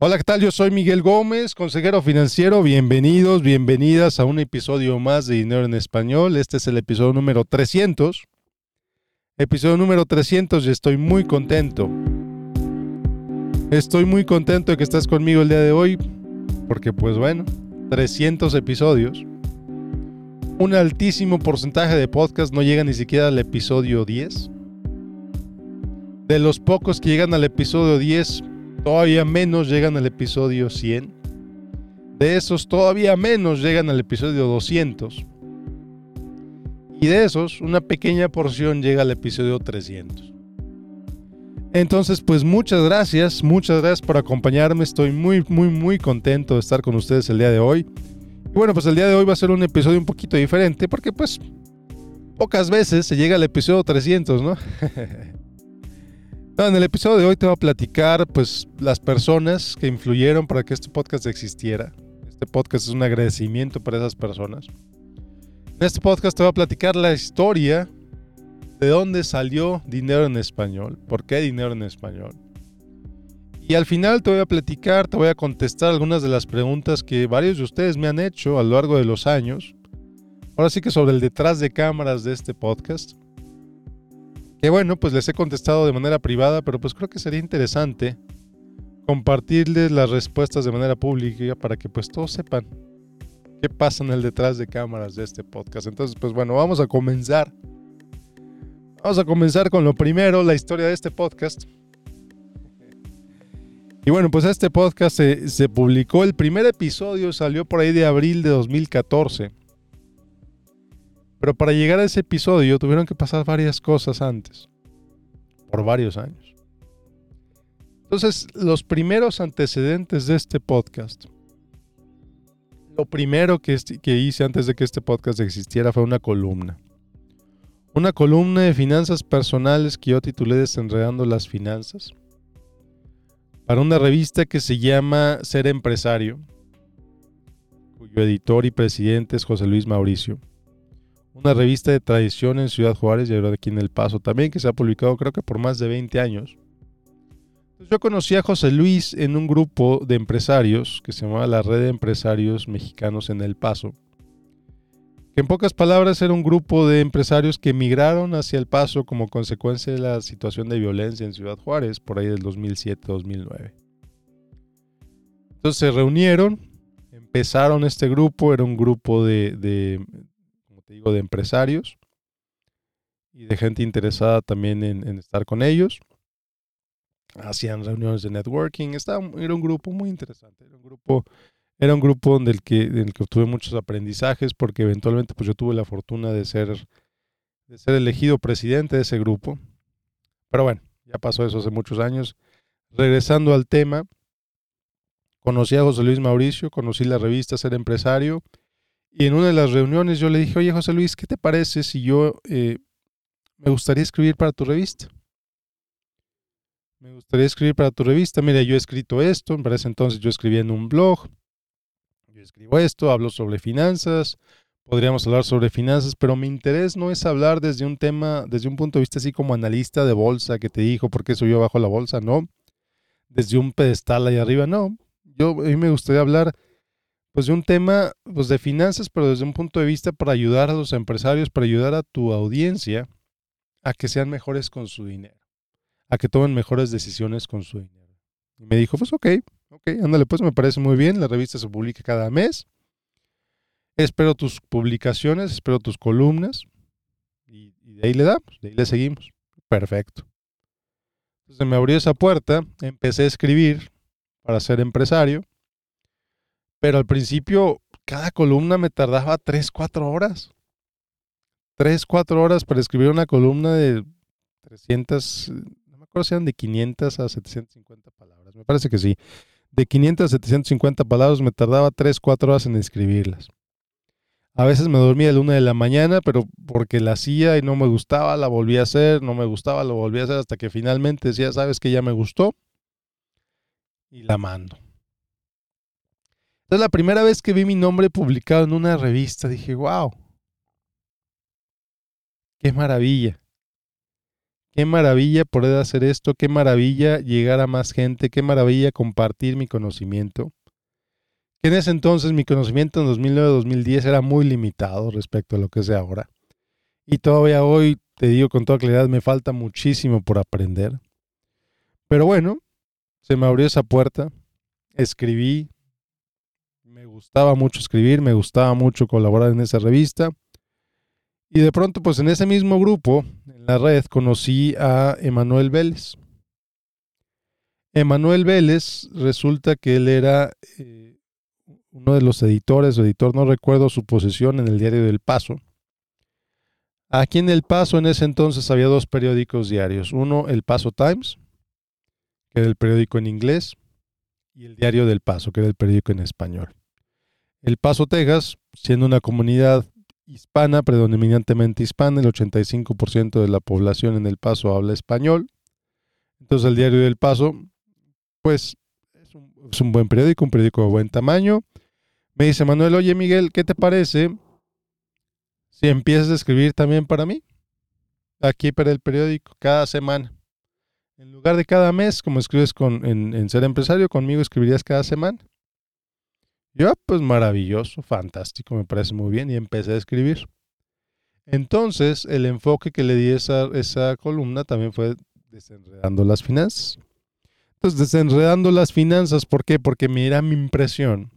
Hola, ¿qué tal? Yo soy Miguel Gómez, consejero financiero. Bienvenidos, bienvenidas a un episodio más de Dinero en Español. Este es el episodio número 300. Episodio número 300 y estoy muy contento. Estoy muy contento de que estás conmigo el día de hoy porque pues bueno, 300 episodios. Un altísimo porcentaje de podcast no llega ni siquiera al episodio 10. De los pocos que llegan al episodio 10, todavía menos llegan al episodio 100. De esos, todavía menos llegan al episodio 200. Y de esos, una pequeña porción llega al episodio 300. Entonces, pues muchas gracias, muchas gracias por acompañarme. Estoy muy, muy, muy contento de estar con ustedes el día de hoy. Y bueno, pues el día de hoy va a ser un episodio un poquito diferente porque pues pocas veces se llega al episodio 300, ¿no? en el episodio de hoy te voy a platicar pues las personas que influyeron para que este podcast existiera. Este podcast es un agradecimiento para esas personas. En este podcast te voy a platicar la historia de dónde salió dinero en español, por qué dinero en español. Y al final te voy a platicar, te voy a contestar algunas de las preguntas que varios de ustedes me han hecho a lo largo de los años. Ahora sí que sobre el detrás de cámaras de este podcast. Que bueno, pues les he contestado de manera privada, pero pues creo que sería interesante compartirles las respuestas de manera pública para que pues todos sepan qué pasa en el detrás de cámaras de este podcast. Entonces, pues bueno, vamos a comenzar. Vamos a comenzar con lo primero, la historia de este podcast. Y bueno, pues este podcast se, se publicó, el primer episodio salió por ahí de abril de 2014. Pero para llegar a ese episodio tuvieron que pasar varias cosas antes, por varios años. Entonces, los primeros antecedentes de este podcast, lo primero que, que hice antes de que este podcast existiera fue una columna. Una columna de finanzas personales que yo titulé Desenredando las Finanzas, para una revista que se llama Ser Empresario, cuyo editor y presidente es José Luis Mauricio una revista de tradición en Ciudad Juárez y ahora aquí en El Paso también, que se ha publicado creo que por más de 20 años. yo conocí a José Luis en un grupo de empresarios que se llamaba la Red de Empresarios Mexicanos en El Paso. Que en pocas palabras era un grupo de empresarios que emigraron hacia El Paso como consecuencia de la situación de violencia en Ciudad Juárez por ahí del 2007-2009. Entonces se reunieron, empezaron este grupo, era un grupo de, te digo, de empresarios y de gente interesada también en, estar con ellos. Hacían reuniones de networking. Estaba, era un grupo muy interesante. Era un grupo, era un grupo en el que, en el que obtuve muchos aprendizajes porque eventualmente pues yo tuve la fortuna de ser, de ser elegido presidente de ese grupo. Pero bueno, ya pasó eso hace muchos años. Regresando al tema, conocí a José Luis Mauricio, conocí la revista Ser Empresario y en una de las reuniones yo le dije, oye José Luis, ¿qué te parece si yo eh, me gustaría escribir para tu revista? Me gustaría escribir para tu revista. Mira, yo he escrito esto, para ese entonces yo escribía en un blog. Yo escribo esto, hablo sobre finanzas, podríamos hablar sobre finanzas, pero mi interés no es hablar desde un tema, desde un punto de vista así como analista de bolsa que te dijo por qué yo bajo la bolsa, no. Desde un pedestal ahí arriba, no. Yo a mí me gustaría hablar pues de un tema pues de finanzas, pero desde un punto de vista para ayudar a los empresarios, para ayudar a tu audiencia a que sean mejores con su dinero, a que tomen mejores decisiones con su dinero. Y me dijo, pues ok, ok, ándale, pues me parece muy bien, la revista se publica cada mes. Espero tus publicaciones, espero tus columnas y, de ahí le damos, de ahí le seguimos. Perfecto. Entonces me abrió esa puerta, empecé a escribir para ser empresario pero al principio, cada columna me tardaba 3, 4 horas. 3, 4 horas para escribir una columna de 300, no me acuerdo si eran de 500 a 750 palabras. Me parece que sí. De 500 a 750 palabras me tardaba 3, 4 horas en escribirlas. A veces me dormía a la una de la mañana, pero porque la hacía y no me gustaba, la volví a hacer, no me gustaba, lo volví a hacer hasta que finalmente decía, sabes que ya me gustó y la mando. Entonces la primera vez que vi mi nombre publicado en una revista dije, wow, qué maravilla. Qué maravilla poder hacer esto, qué maravilla llegar a más gente, qué maravilla compartir mi conocimiento. En ese entonces mi conocimiento en 2009-2010 era muy limitado respecto a lo que es ahora. Y todavía hoy, te digo con toda claridad, me falta muchísimo por aprender. Pero bueno, se me abrió esa puerta, escribí, gustaba mucho escribir, me gustaba mucho colaborar en esa revista. Y de pronto, pues en ese mismo grupo, en la red, conocí a Emanuel Vélez. Emanuel Vélez resulta que él era eh, uno de los editores, editor, no recuerdo su posición en el diario del Paso. Aquí en El Paso en ese entonces había dos periódicos diarios. Uno, El Paso Times, que era el periódico en inglés, y el diario del Paso, que era el periódico en español. El Paso, Texas, siendo una comunidad hispana, predominantemente hispana, el 85% de la población en El Paso habla español. Entonces el diario del Paso, pues es un, buen periódico, un periódico de buen tamaño. Me dice Manuel, oye Miguel, ¿qué te parece si empiezas a escribir también para mí? Aquí para el periódico, cada semana. En lugar de cada mes, como escribes con, en, en Ser Empresario, conmigo escribirías cada semana. Yo, pues maravilloso, fantástico, me parece muy bien y empecé a escribir. Entonces, el enfoque que le di a esa, esa columna también fue desenredando las finanzas. Entonces, desenredando las finanzas, ¿por qué? Porque me era mi impresión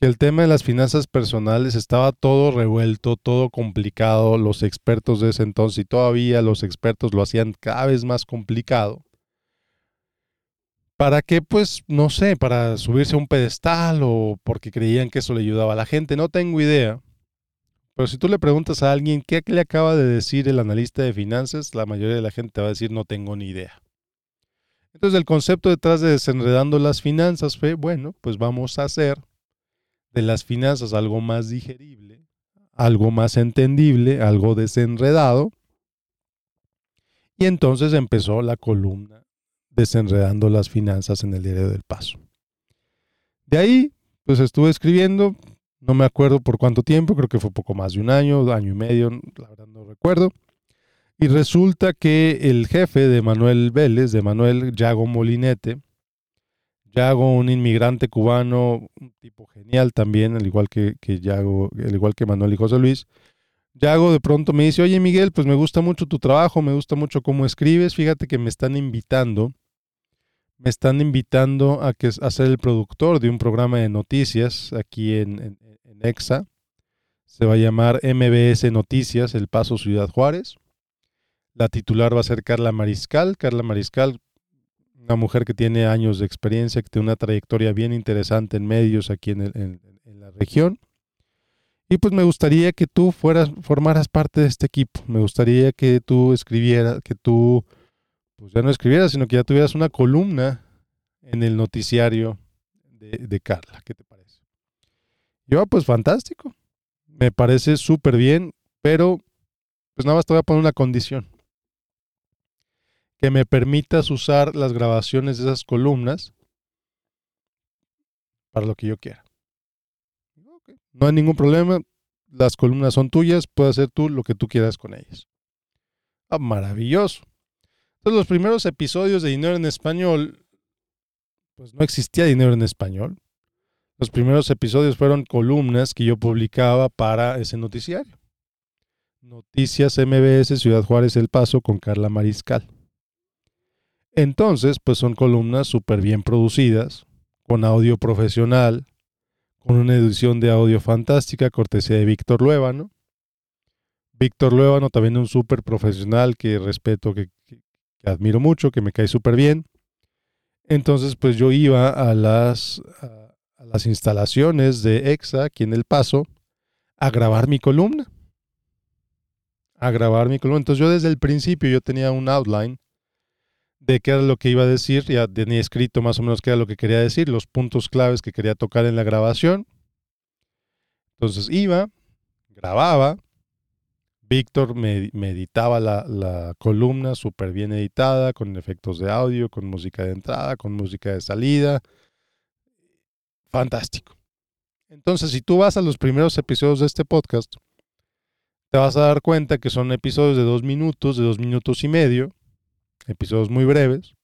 que el tema de las finanzas personales estaba todo revuelto, todo complicado. Los expertos de ese entonces y todavía los expertos lo hacían cada vez más complicado. ¿Para qué? Pues no sé, para subirse a un pedestal o porque creían que eso le ayudaba a la gente, no tengo idea. Pero si tú le preguntas a alguien qué le acaba de decir el analista de finanzas, la mayoría de la gente te va a decir no tengo ni idea. Entonces el concepto detrás de desenredando las finanzas fue, bueno, pues vamos a hacer de las finanzas algo más digerible, algo más entendible, algo desenredado. Y entonces empezó la columna desenredando las finanzas en el diario del paso. De ahí, pues estuve escribiendo, no me acuerdo por cuánto tiempo, creo que fue poco más de un año, año y medio, la verdad no recuerdo. Y resulta que el jefe de Manuel Vélez, de Manuel Yago Molinete, Yago, un inmigrante cubano, un tipo genial también, al igual que, que al igual que Manuel y José Luis, Yago de pronto me dice, oye Miguel, pues me gusta mucho tu trabajo, me gusta mucho cómo escribes, fíjate que me están invitando me están invitando a, que, a ser el productor de un programa de noticias aquí en, EXA. Se va a llamar MBS Noticias, El Paso Ciudad Juárez. La titular va a ser Carla Mariscal. Carla Mariscal, una mujer que tiene años de experiencia, que tiene una trayectoria bien interesante en medios aquí en, en la región. Y pues me gustaría que tú fueras, formaras parte de este equipo. Me gustaría que tú escribieras, que tú pues ya no escribieras, sino que ya tuvieras una columna en el noticiario de, Carla. ¿Qué te parece? Yo, pues fantástico. Me parece súper bien, pero pues nada más te voy a poner una condición. Que me permitas usar las grabaciones de esas columnas para lo que yo quiera. No hay ningún problema. Las columnas son tuyas. Puedes hacer tú lo que tú quieras con ellas. Ah, maravilloso. Entonces, los primeros episodios de Dinero en Español, pues no existía dinero en español. Los primeros episodios fueron columnas que yo publicaba para ese noticiario. Noticias MBS Ciudad Juárez El Paso con Carla Mariscal. Entonces, pues son columnas súper bien producidas, con audio profesional, con una edición de audio fantástica, cortesía de Víctor Luébano. Víctor Luébano también un súper profesional que respeto, que, que admiro mucho, que me cae súper bien. Entonces, pues yo iba a las, a, las instalaciones de EXA, aquí en El Paso, a grabar mi columna. A grabar mi columna. Entonces yo desde el principio yo tenía un outline de qué era lo que iba a decir, ya tenía escrito más o menos qué era lo que quería decir, los puntos claves que quería tocar en la grabación. Entonces iba, grababa, Víctor me, editaba la, columna súper bien editada, con efectos de audio, con música de entrada, con música de salida. Fantástico. Entonces, si tú vas a los primeros episodios de este podcast, te vas a dar cuenta que son episodios de dos minutos, de dos minutos y medio, episodios muy breves,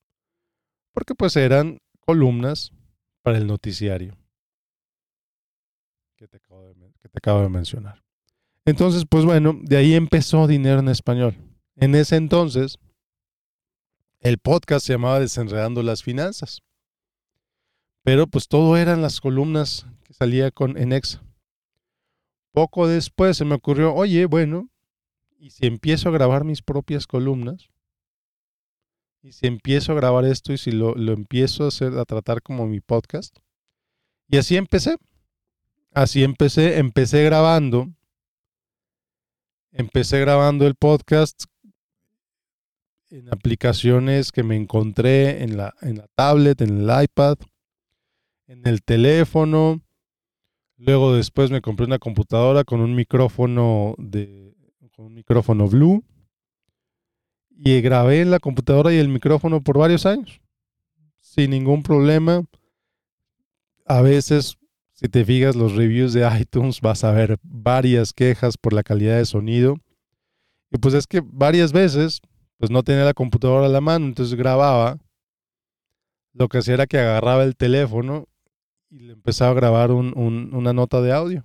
porque pues eran columnas para el noticiario que te acabo de, mencionar. Entonces, pues bueno, de ahí empezó Dinero en Español. En ese entonces, el podcast se llamaba Desenredando las Finanzas. Pero pues todo eran las columnas que salía con en Exa. Poco después se me ocurrió, oye, bueno, ¿y si empiezo a grabar mis propias columnas? ¿Y si empiezo a grabar esto y si lo, lo empiezo a hacer, a tratar como mi podcast? Y así empecé. Así empecé, empecé grabando. Empecé grabando el podcast en aplicaciones que me encontré en la, en la tablet, en el iPad, en el teléfono. Luego después me compré una computadora con un micrófono de con un micrófono Blue y grabé en la computadora y el micrófono por varios años sin ningún problema. A veces si te fijas los reviews de iTunes, vas a ver varias quejas por la calidad de sonido. Y pues es que varias veces, pues no tenía la computadora a la mano, entonces grababa. Lo que hacía era que agarraba el teléfono y le empezaba a grabar una nota de audio.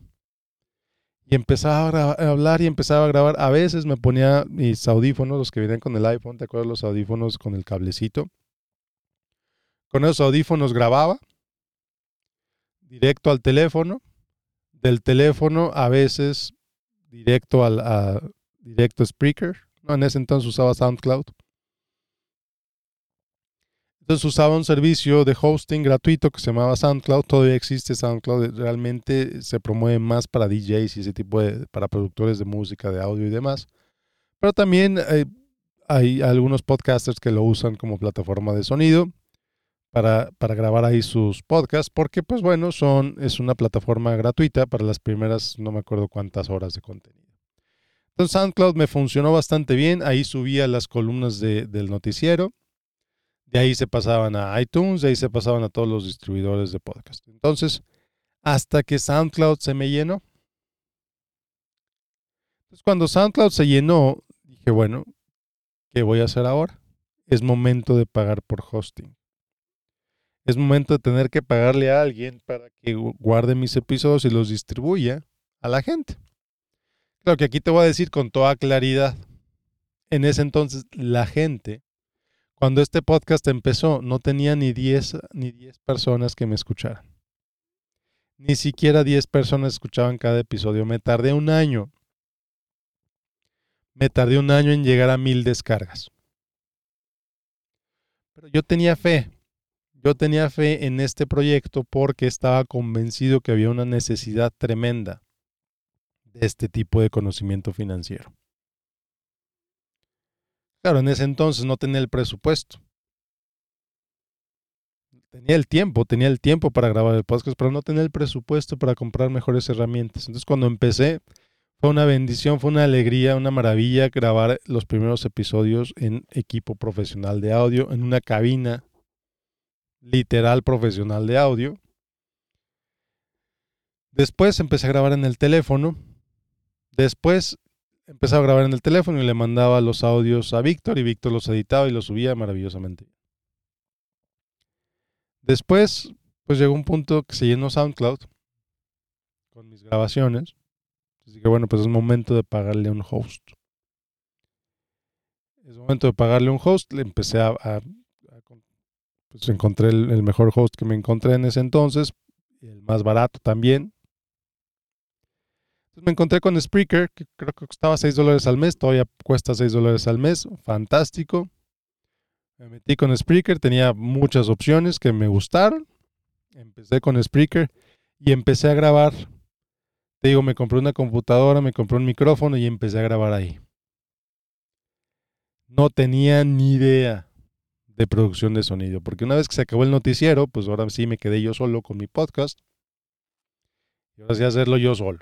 Y empezaba a, hablar y empezaba a grabar. A veces me ponía mis audífonos, los que vienen con el iPhone, ¿te acuerdas los audífonos con el cablecito? Con esos audífonos grababa directo al teléfono, del teléfono a veces directo al a, directo Spreaker. No, en ese entonces usaba SoundCloud. Entonces usaba un servicio de hosting gratuito que se llamaba SoundCloud. Todavía existe SoundCloud. Realmente se promueve más para DJs y ese tipo de, para productores de música, de audio y demás. Pero también hay algunos podcasters que lo usan como plataforma de sonido para, para, grabar ahí sus podcasts, porque pues bueno, son, es una plataforma gratuita para las primeras, no me acuerdo cuántas horas de contenido. Entonces SoundCloud me funcionó bastante bien, ahí subía las columnas de, del noticiero, de ahí se pasaban a iTunes, de ahí se pasaban a todos los distribuidores de podcast. Entonces, hasta que SoundCloud se me llenó. Entonces, cuando SoundCloud se llenó, dije, bueno, ¿qué voy a hacer ahora? Es momento de pagar por hosting es momento de tener que pagarle a alguien para que guarde mis episodios y los distribuya a la gente. Claro que aquí te voy a decir con toda claridad. En ese entonces, la gente, cuando este podcast empezó, no tenía ni 10 ni 10 personas que me escucharan. Ni siquiera 10 personas escuchaban cada episodio. Me tardé un año. Me tardé un año en llegar a mil descargas. Pero yo tenía fe yo tenía fe en este proyecto porque estaba convencido que había una necesidad tremenda de este tipo de conocimiento financiero. Claro, en ese entonces no tenía el presupuesto. Tenía el tiempo, tenía el tiempo para grabar el podcast, pero no tenía el presupuesto para comprar mejores herramientas. Entonces cuando empecé, fue una bendición, fue una alegría, una maravilla grabar los primeros episodios en equipo profesional de audio, en una cabina literal profesional de audio. Después empecé a grabar en el teléfono. Después empecé a grabar en el teléfono y le mandaba los audios a Víctor y Víctor los editaba y los subía maravillosamente. Después, pues llegó un punto que se llenó SoundCloud con mis grabaciones. Así que bueno, pues es momento de pagarle un host. Es momento de pagarle un host. Le empecé a pues encontré el, mejor host que me encontré en ese entonces, el más barato también. Entonces me encontré con Spreaker, que creo que costaba 6 dólares al mes, todavía cuesta 6 dólares al mes, fantástico. Me metí con Spreaker, tenía muchas opciones que me gustaron. Empecé con Spreaker y empecé a grabar. Te digo, me compré una computadora, me compré un micrófono y empecé a grabar ahí. No tenía ni idea de producción de sonido. Porque una vez que se acabó el noticiero, pues ahora sí me quedé yo solo con mi podcast. Y ahora sí hacerlo yo solo.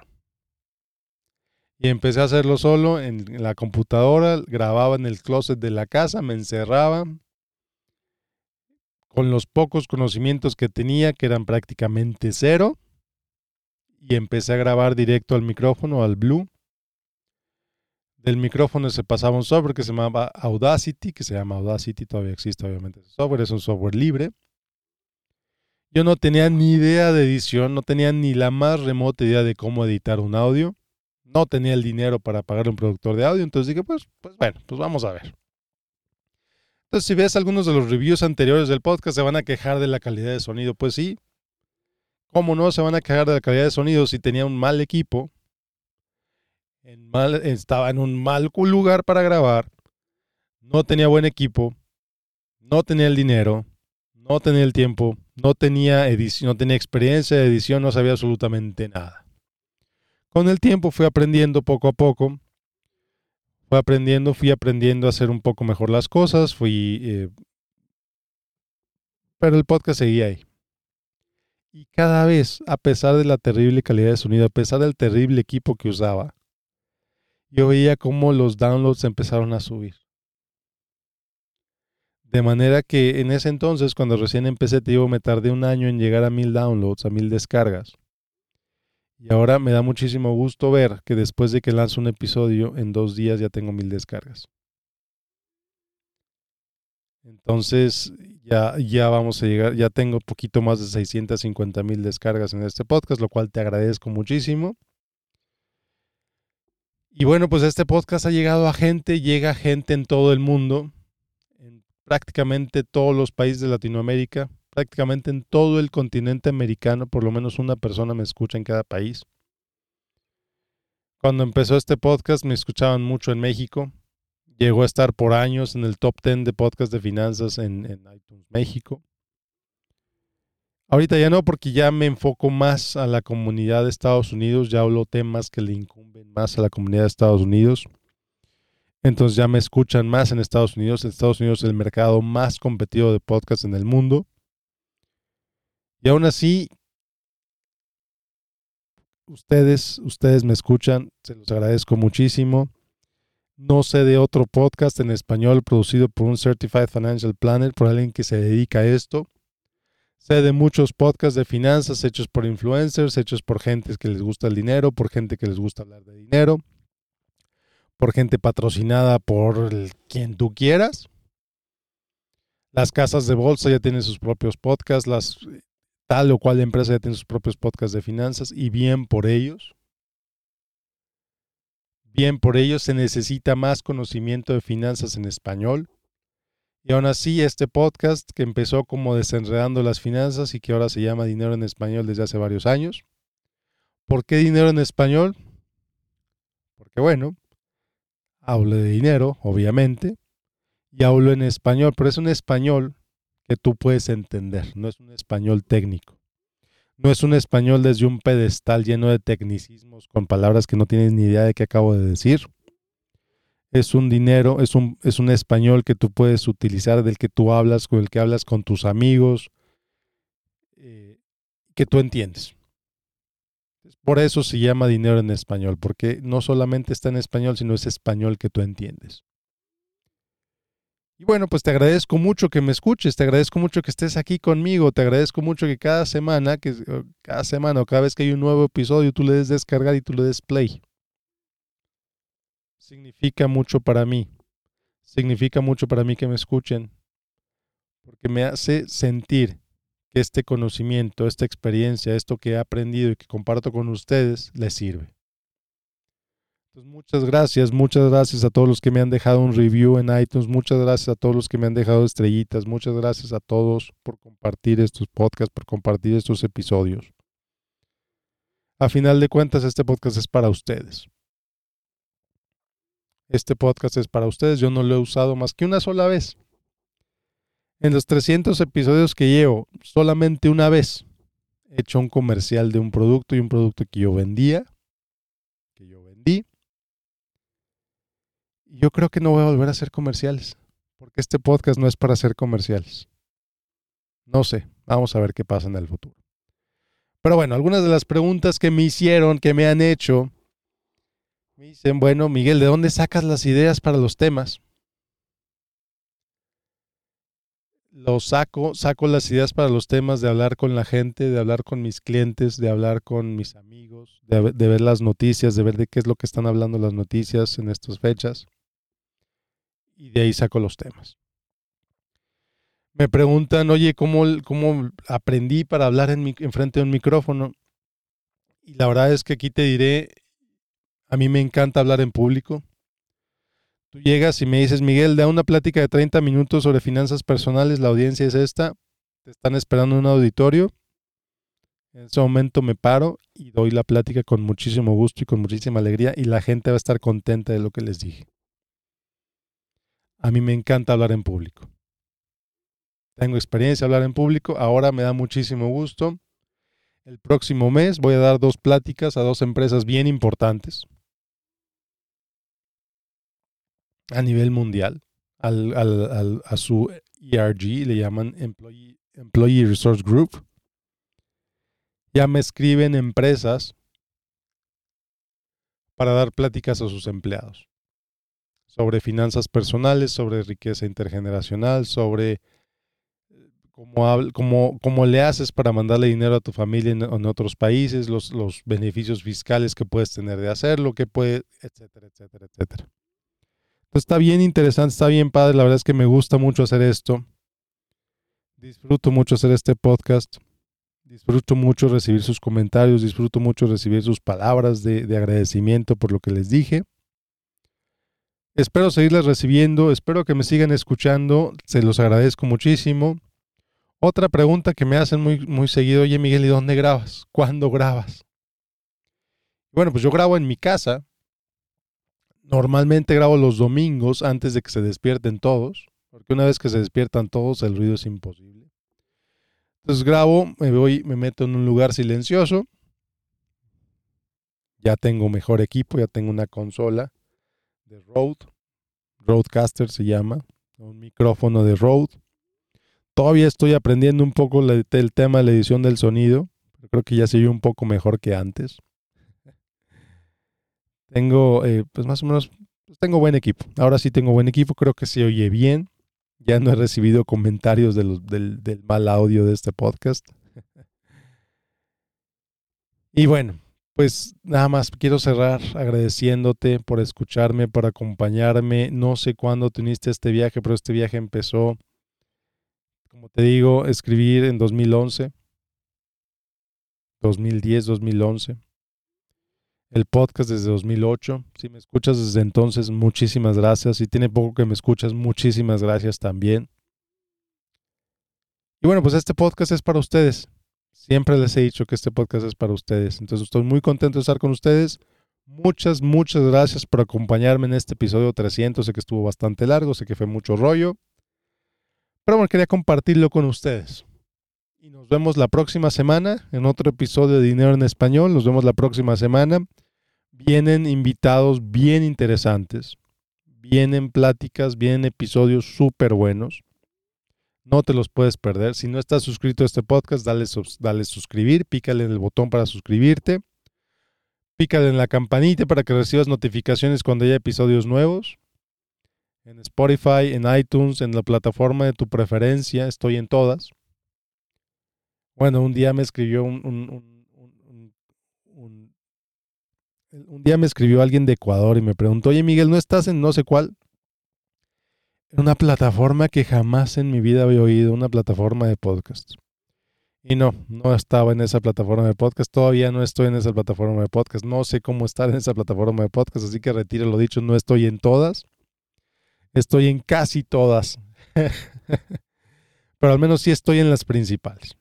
Y empecé a hacerlo solo en la computadora, grababa en el closet de la casa, me encerraba con los pocos conocimientos que tenía, que eran prácticamente cero, y empecé a grabar directo al micrófono, al Blue. Del micrófono se pasaba un software que se llamaba Audacity, que se llama Audacity, todavía existe obviamente ese software, es un software libre. Yo no tenía ni idea de edición, no tenía ni la más remota idea de cómo editar un audio. No tenía el dinero para pagar un productor de audio, entonces dije, pues, pues bueno, pues vamos a ver. Entonces, si ves algunos de los reviews anteriores del podcast, se van a quejar de la calidad de sonido. Pues sí, ¿cómo no se van a quejar de la calidad de sonido si tenía un mal equipo? Estaba en un mal lugar para grabar, no tenía buen equipo, no tenía el dinero, no tenía el tiempo, no tenía edición, no tenía experiencia de edición, no sabía absolutamente nada. Con el tiempo fui aprendiendo poco a poco, fui aprendiendo, fui aprendiendo a hacer un poco mejor las cosas, fui... Eh, pero el podcast seguía ahí. Y cada vez, a pesar de la terrible calidad de sonido, a pesar del terrible equipo que usaba, yo veía cómo los downloads empezaron a subir. De manera que en ese entonces, cuando recién empecé, te digo, me tardé un año en llegar a mil downloads, a mil descargas. Y ahora me da muchísimo gusto ver que después de que lanzo un episodio, en dos días ya tengo mil descargas. Entonces, ya, ya vamos a llegar, ya tengo poquito más de 650 mil descargas en este podcast, lo cual te agradezco muchísimo. Y bueno, pues este podcast ha llegado a gente, llega gente en todo el mundo, en prácticamente todos los países de Latinoamérica, prácticamente en todo el continente americano, por lo menos una persona me escucha en cada país. Cuando empezó este podcast me escuchaban mucho en México, llegó a estar por años en el top 10 de podcast de finanzas en, en iTunes México. Ahorita ya no, porque ya me enfoco más a la comunidad de Estados Unidos, ya hablo temas que le incumben más a la comunidad de Estados Unidos. Entonces ya me escuchan más en Estados Unidos. En Estados Unidos es el mercado más competido de podcast en el mundo. Y aún así, ustedes, ustedes me escuchan, se los agradezco muchísimo. No sé de otro podcast en español producido por un Certified Financial Planner, por alguien que se dedica a esto. Sé de muchos podcasts de finanzas hechos por influencers, hechos por gente que les gusta el dinero, por gente que les gusta hablar de dinero, por gente patrocinada por quien tú quieras. Las casas de bolsa ya tienen sus propios podcasts, las tal o cual empresa ya tiene sus propios podcasts de finanzas y bien por ellos. Bien por ellos se necesita más conocimiento de finanzas en español. Y aún así, este podcast que empezó como desenredando las finanzas y que ahora se llama Dinero en Español desde hace varios años. ¿Por qué dinero en español? Porque bueno, hablo de dinero, obviamente, y hablo en español, pero es un español que tú puedes entender, no es un español técnico. No es un español desde un pedestal lleno de tecnicismos con palabras que no tienes ni idea de qué acabo de decir es un dinero, es un, es un español que tú puedes utilizar, del que tú hablas, con el que hablas con tus amigos, eh, que tú entiendes. Por eso se llama dinero en español, porque no solamente está en español, sino es español que tú entiendes. Y bueno, pues te agradezco mucho que me escuches, te agradezco mucho que estés aquí conmigo, te agradezco mucho que cada semana, que cada semana o cada vez que hay un nuevo episodio, tú le des descargar y tú le des play significa mucho para mí. Significa mucho para mí que me escuchen, porque me hace sentir que este conocimiento, esta experiencia, esto que he aprendido y que comparto con ustedes, les sirve. Entonces, muchas gracias, muchas gracias a todos los que me han dejado un review en iTunes, muchas gracias a todos los que me han dejado estrellitas, muchas gracias a todos por compartir estos podcasts, por compartir estos episodios. A final de cuentas, este podcast es para ustedes. Este podcast es para ustedes. Yo no lo he usado más que una sola vez. En los 300 episodios que llevo, solamente una vez he hecho un comercial de un producto y un producto que yo vendía, que yo vendí. Yo creo que no voy a volver a hacer comerciales, porque este podcast no es para hacer comerciales. No sé, vamos a ver qué pasa en el futuro. Pero bueno, algunas de las preguntas que me hicieron, que me han hecho, me dicen, bueno, Miguel, ¿de dónde sacas las ideas para los temas? lo saco, saco las ideas para los temas de hablar con la gente, de hablar con mis clientes, de hablar con mis amigos, de, ver las noticias, de ver de qué es lo que están hablando las noticias en estas fechas. Y de ahí saco los temas. Me preguntan, oye, ¿cómo, cómo aprendí para hablar en, en frente de un micrófono? Y la verdad es que aquí te diré, a mí me encanta hablar en público. Tú llegas y me dices, Miguel, da una plática de 30 minutos sobre finanzas personales, la audiencia es esta, te están esperando en un auditorio. En ese momento me paro y doy la plática con muchísimo gusto y con muchísima alegría y la gente va a estar contenta de lo que les dije. A mí me encanta hablar en público. Tengo experiencia hablar en público, ahora me da muchísimo gusto. El próximo mes voy a dar dos pláticas a dos empresas bien importantes a nivel mundial, a su ERG, le llaman Employee, Resource Group. Ya me escriben empresas para dar pláticas a sus empleados sobre finanzas personales, sobre riqueza intergeneracional, sobre eh, cómo, cómo, le haces para mandarle dinero a tu familia en, en otros países, los, los, beneficios fiscales que puedes tener de hacerlo, que puede, etcétera, etcétera, etcétera. Pues está bien interesante, está bien padre. La verdad es que me gusta mucho hacer esto. Disfruto mucho hacer este podcast. Disfruto mucho recibir sus comentarios. Disfruto mucho recibir sus palabras de, agradecimiento por lo que les dije. Espero seguirles recibiendo. Espero que me sigan escuchando. Se los agradezco muchísimo. Otra pregunta que me hacen muy, muy seguido. Oye, Miguel, ¿y dónde grabas? ¿Cuándo grabas? Bueno, pues yo grabo en mi casa Normalmente grabo los domingos antes de que se despierten todos, porque una vez que se despiertan todos el ruido es imposible. Entonces grabo, me voy, me meto en un lugar silencioso. Ya tengo mejor equipo, ya tengo una consola de Rode, Rodecaster se llama, un micrófono de Rode. Todavía estoy aprendiendo un poco el tema de la edición del sonido, pero creo que ya se oye un poco mejor que antes. Tengo, eh, pues más o menos, pues tengo buen equipo. Ahora sí tengo buen equipo, creo que se oye bien. Ya no he recibido comentarios del, del mal audio de este podcast. y bueno, pues nada más quiero cerrar agradeciéndote por escucharme, por acompañarme. No sé cuándo tuviste este viaje, pero este viaje empezó, como te digo, escribir en 2011, 2010, 2011 el podcast desde 2008. Si me escuchas desde entonces, muchísimas gracias. Si tiene poco que me escuchas, muchísimas gracias también. Y bueno, pues este podcast es para ustedes. Siempre les he dicho que este podcast es para ustedes. Entonces estoy muy contento de estar con ustedes. Muchas, muchas gracias por acompañarme en este episodio 300. Sé que estuvo bastante largo, sé que fue mucho rollo. Pero bueno, quería compartirlo con ustedes. Y nos vemos la próxima semana en otro episodio de Dinero en Español. Nos vemos la próxima semana. Vienen invitados bien interesantes. Vienen pláticas, vienen episodios súper buenos. No te los puedes perder. Si no estás suscrito a este podcast, dale, dale suscribir, pícale en el botón para suscribirte. Pícale en la campanita para que recibas notificaciones cuando haya episodios nuevos. En Spotify, en iTunes, en la plataforma de tu preferencia, estoy en todas. Bueno, un día me escribió un, un, un, día me escribió alguien de Ecuador y me preguntó, oye Miguel, ¿no estás en no sé cuál? Una plataforma que jamás en mi vida había oído, una plataforma de podcast. Y no, no estaba en esa plataforma de podcast, todavía no estoy en esa plataforma de podcast, no sé cómo estar en esa plataforma de podcast, así que retiro lo dicho, no estoy en todas, estoy en casi todas, pero al menos sí estoy en las principales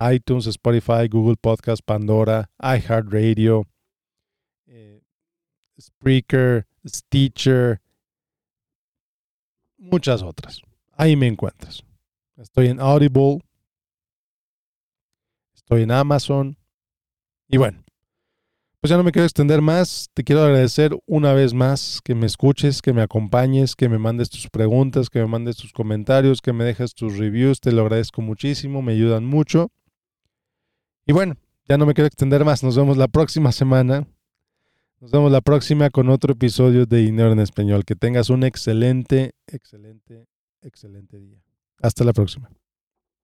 iTunes, Spotify, Google Podcast, Pandora, iHeartRadio, eh, Spreaker, Stitcher, muchas otras. Ahí me encuentras. Estoy en Audible, estoy en Amazon. Y bueno, pues ya no me quiero extender más. Te quiero agradecer una vez más que me escuches, que me acompañes, que me mandes tus preguntas, que me mandes tus comentarios, que me dejes tus reviews. Te lo agradezco muchísimo, me ayudan mucho. Y bueno, ya no me quiero extender más. Nos vemos la próxima semana. Nos vemos la próxima con otro episodio de Dinero en Español. Que tengas un excelente, excelente, excelente día. Hasta la próxima.